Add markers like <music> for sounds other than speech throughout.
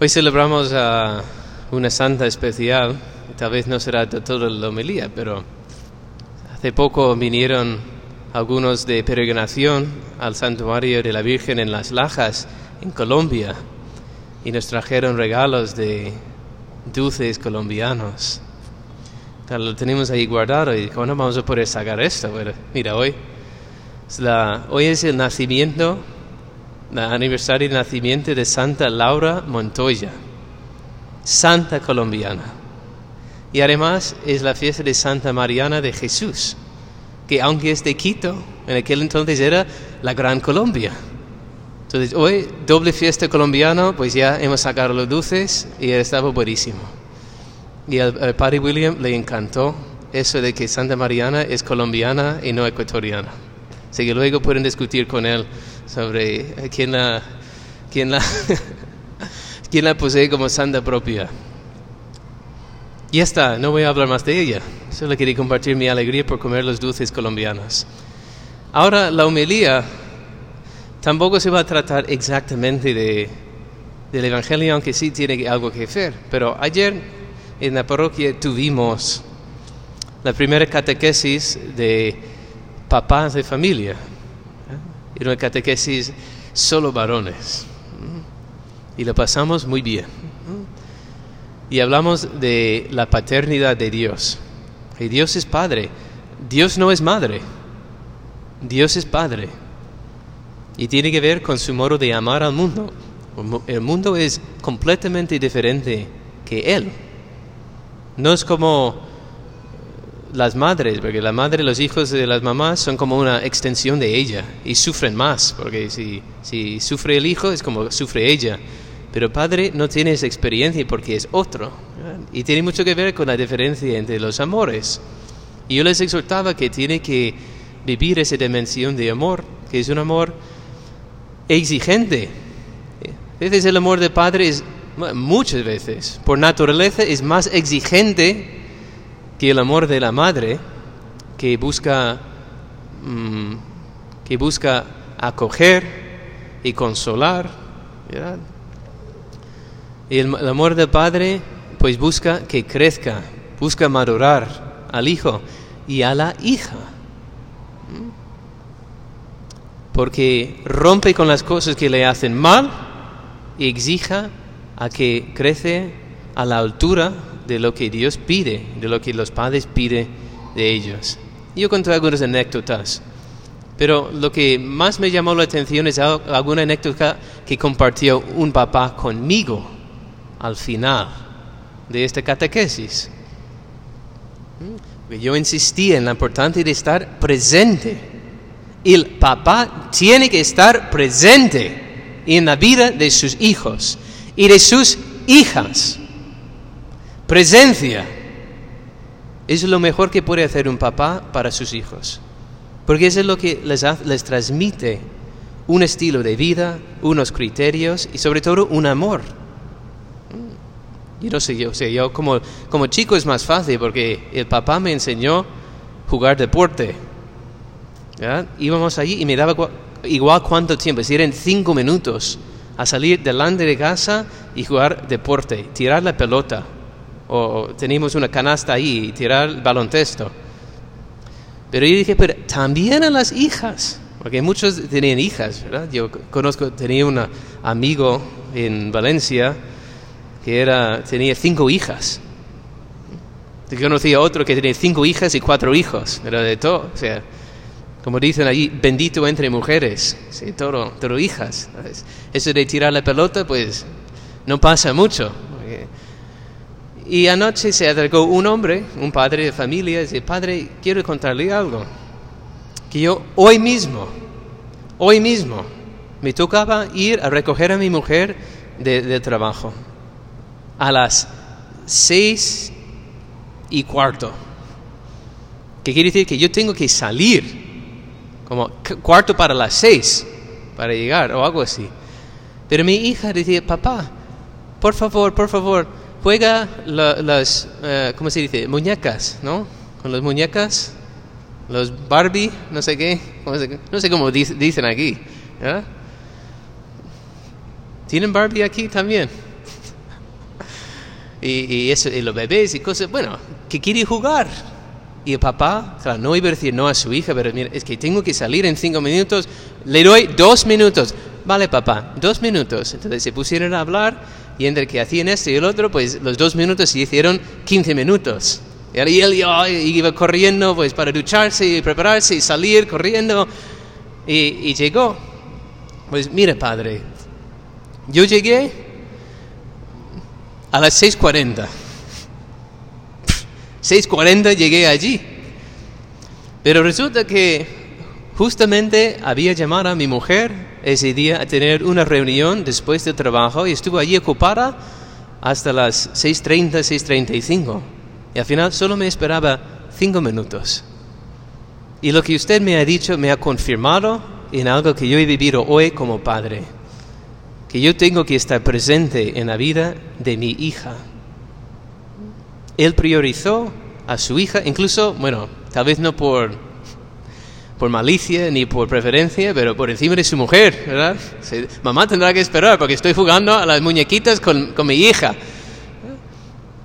Hoy celebramos a una santa especial, tal vez no será de toda la homilía, pero hace poco vinieron algunos de peregrinación al santuario de la Virgen en Las Lajas, en Colombia, y nos trajeron regalos de dulces colombianos. Lo tenemos ahí guardado y ¿cómo no vamos a poder sacar esto? Bueno, mira, hoy es, el nacimiento aniversario de nacimiento de Santa Laura Montoya, santa colombiana. Y además es la fiesta de Santa Mariana de Jesús, que aunque es de Quito, en aquel entonces era la Gran Colombia. Entonces hoy, doble fiesta colombiana, pues ya hemos sacado los dulces y estaba buenísimo. Y al, padre William le encantó eso de que Santa Mariana es colombiana y no ecuatoriana. Así que luego pueden discutir con él sobre quién la, quién la, <laughs> quién la posee como santa propia. Ya está, no voy a hablar más de ella. Solo quería compartir mi alegría por comer los dulces colombianos. Ahora, la homilía tampoco se va a tratar exactamente de, del Evangelio, aunque sí tiene algo que ver. Pero ayer en la parroquia tuvimos la primera catequesis de papás de familia y una catequesis solo varones. Y lo pasamos muy bien. Y hablamos de la paternidad de Dios. Y Dios es Padre. Dios no es madre. Dios es Padre. Y tiene que ver con su modo de amar al mundo. El mundo es completamente diferente que Él. No es como las madres, porque la madre, los hijos de las mamás son como una extensión de ella y sufren más, porque si, si sufre el hijo es como sufre ella. Pero padre no tiene esa experiencia porque es otro. Y tiene mucho que ver con la diferencia entre los amores. Y yo les exhortaba que tiene que vivir esa dimensión de amor, que es un amor exigente. A veces el amor de padre es, muchas veces, por naturaleza, es más exigente que el amor de la madre que busca, mm, que busca acoger y consolar, y el, amor del padre pues busca que crezca, busca madurar al hijo y a la hija. Porque rompe con las cosas que le hacen mal y exija a que crece a la altura de lo que Dios pide, de lo que los padres piden de ellos. Yo conté algunas anécdotas, pero lo que más me llamó la atención es alguna anécdota que compartió un papá conmigo al final de esta catequesis. Yo insistía en la importancia de estar presente. El papá tiene que estar presente en la vida de sus hijos y de sus hijas. Presencia. Es lo mejor que puede hacer un papá para sus hijos, porque eso es lo que les, les transmite un estilo de vida, unos criterios y sobre todo un amor. Yo no sé, yo, sé, yo como, como chico es más fácil porque el papá me enseñó jugar deporte. Íbamos allí y me daba igual cuánto tiempo, si eran cinco minutos, a salir delante de casa y jugar deporte, tirar la pelota o teníamos una canasta ahí y tirar el baloncesto. Pero yo dije, pero también a las hijas, porque muchos tenían hijas, ¿verdad? Yo conozco, tenía un amigo en Valencia que era, tenía cinco hijas. Yo conocía otro que tenía cinco hijas y cuatro hijos, era de todo, o sea, como dicen allí, bendito entre mujeres, sí, todo, todo hijas. Eso de tirar la pelota, pues no pasa mucho. Y anoche se acercó un hombre, un padre de familia, y dice, padre, quiero contarle algo. Que yo hoy mismo, hoy mismo, me tocaba ir a recoger a mi mujer de, trabajo. A las seis y cuarto. Que quiere decir que yo tengo que salir como cuarto para las seis para llegar o algo así. Pero mi hija decía, papá, por favor, por favor, juega las, eh, ¿cómo se dice? Muñecas, ¿no? Con las muñecas, los Barbie, no sé qué, no sé cómo dicen aquí. ¿Tienen Barbie aquí también? <laughs> y, eso, y los bebés y cosas, bueno, que quiere jugar. Y el papá, claro, no iba a decir no a su hija, pero mira, es que tengo que salir en cinco minutos, le doy dos minutos. Vale, papá, dos minutos. Entonces se pusieron a hablar y entre que hacían esto y el otro, pues los dos minutos se hicieron 15 minutos. Y él iba corriendo pues para ducharse y prepararse y salir corriendo. Y, y llegó. Pues mire, padre, yo llegué a las 6.40. 6.40 <laughs> llegué allí. Pero resulta que justamente había llamado a mi mujer ese día a tener una reunión después del trabajo y estuvo allí ocupada hasta las 6.30, 6.35. Y al final solo me esperaba cinco minutos. Y lo que usted me ha dicho me ha confirmado en algo que yo he vivido hoy como padre. Que yo tengo que estar presente en la vida de mi hija. Él priorizó a su hija, incluso, bueno, tal vez no por, por malicia ni por preferencia, pero por encima de su mujer, ¿verdad? Mamá tendrá que esperar porque estoy jugando a las muñequitas con, con mi hija.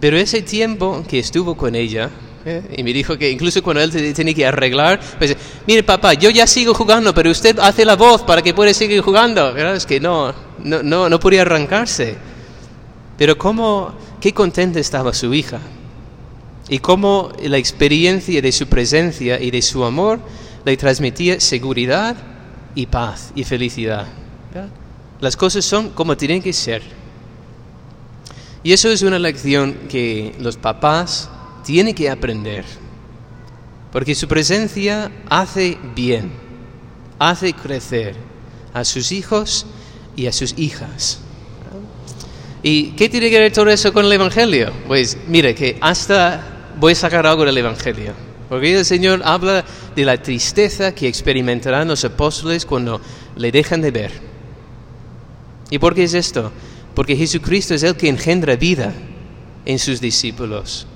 Pero ese tiempo que estuvo con ella, ¿eh? y me dijo que incluso cuando él tenía que arreglar, pues, mire papá, yo ya sigo jugando, pero usted hace la voz para que pueda seguir jugando. ¿verdad? Es que no, no, no, no podía arrancarse. Pero cómo, qué contenta estaba su hija y cómo la experiencia de su presencia y de su amor le transmitía seguridad y paz y felicidad. Las cosas son como tienen que ser. Y eso es una lección que los papás tienen que aprender, porque su presencia hace bien, hace crecer a sus hijos y a sus hijas. ¿Y qué tiene que ver todo eso con el Evangelio? Pues mire que hasta voy a sacar algo del Evangelio. Porque el Señor habla de la tristeza que experimentarán los apóstoles cuando le dejan de ver. ¿Y por qué es esto? Porque Jesucristo es el que engendra vida en sus discípulos.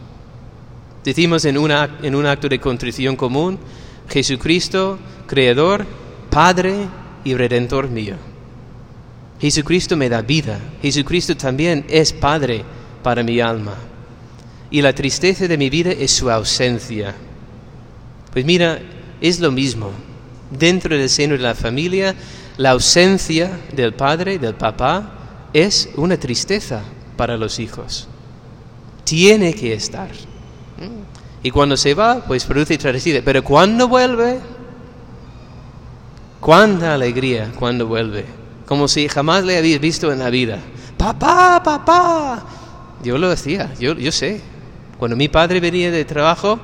Decimos en, en un acto de contrición común, Jesucristo, Creador, Padre y Redentor mío. Jesucristo me da vida. Jesucristo también es Padre para mi alma y la tristeza de mi vida es su ausencia. Pues mira, es lo mismo. Dentro del seno de la familia, la ausencia del padre, del papá, es una tristeza para los hijos. Tiene que estar. Y cuando se va, pues produce tristeza. Pero cuando vuelve, cuánta alegría cuando vuelve. Como si jamás le habéis visto en la vida. Papá, papá. Yo lo decía, yo, yo sé, cuando mi padre venía de trabajo,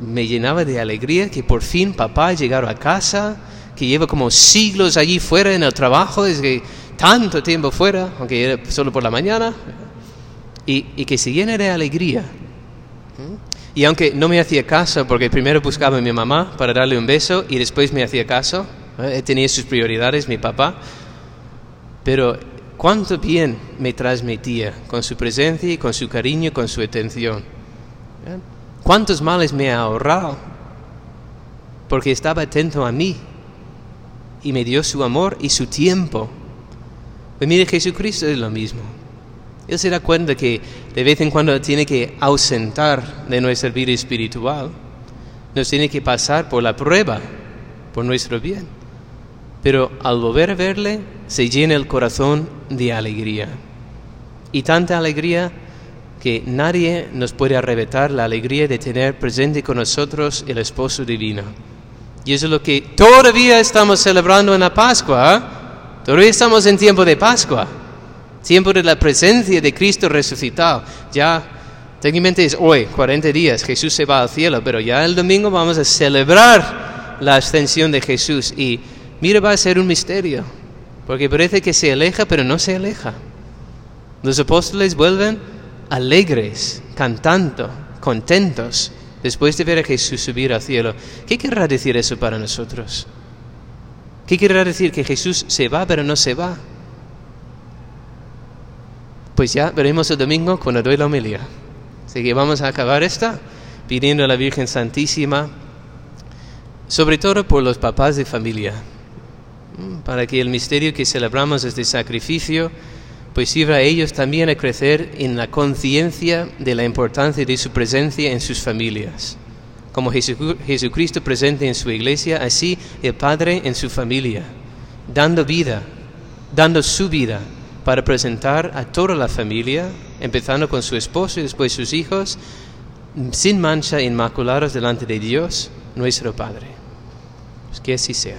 me llenaba de alegría que por fin papá llegara a casa, que lleva como siglos allí fuera en el trabajo, desde tanto tiempo fuera, aunque era solo por la mañana, y, y que se llena de alegría. Y aunque no me hacía caso, porque primero buscaba a mi mamá para darle un beso y después me hacía caso, ¿eh? tenía sus prioridades, mi papá, pero cuánto bien me transmitía con su presencia y con su cariño, con su atención. ¿Cuántos males me ha ahorrado? Porque estaba atento a mí y me dio su amor y su tiempo. Pues mire, Jesucristo es lo mismo. Él se da cuenta que de vez en cuando tiene que ausentar de nuestra vida espiritual. Nos tiene que pasar por la prueba, por nuestro bien. Pero al volver a verle, se llena el corazón de alegría. Y tanta alegría que nadie nos puede arrebatar la alegría de tener presente con nosotros el esposo divino. Y eso es lo que todavía estamos celebrando en la Pascua. ¿eh? Todavía estamos en tiempo de Pascua. Tiempo de la presencia de Cristo resucitado. Ya técnicamente es hoy, 40 días, Jesús se va al cielo, pero ya el domingo vamos a celebrar la ascensión de Jesús. Y mira, va a ser un misterio, porque parece que se aleja, pero no se aleja. Los apóstoles vuelven alegres, cantando, contentos, después de ver a Jesús subir al cielo. ¿Qué querrá decir eso para nosotros? ¿Qué querrá decir que Jesús se va pero no se va? Pues ya veremos el domingo cuando doy la homilía. Así que vamos a acabar esta pidiendo a la Virgen Santísima, sobre todo por los papás de familia, para que el misterio que celebramos, este sacrificio, pues sirva a ellos también a crecer en la conciencia de la importancia de su presencia en sus familias. Como Jesu- Jesucristo presente en su iglesia, así el Padre en su familia, dando vida, dando su vida para presentar a toda la familia, empezando con su esposo y después sus hijos, sin mancha, inmaculados delante de Dios, nuestro Padre. Pues que así sea.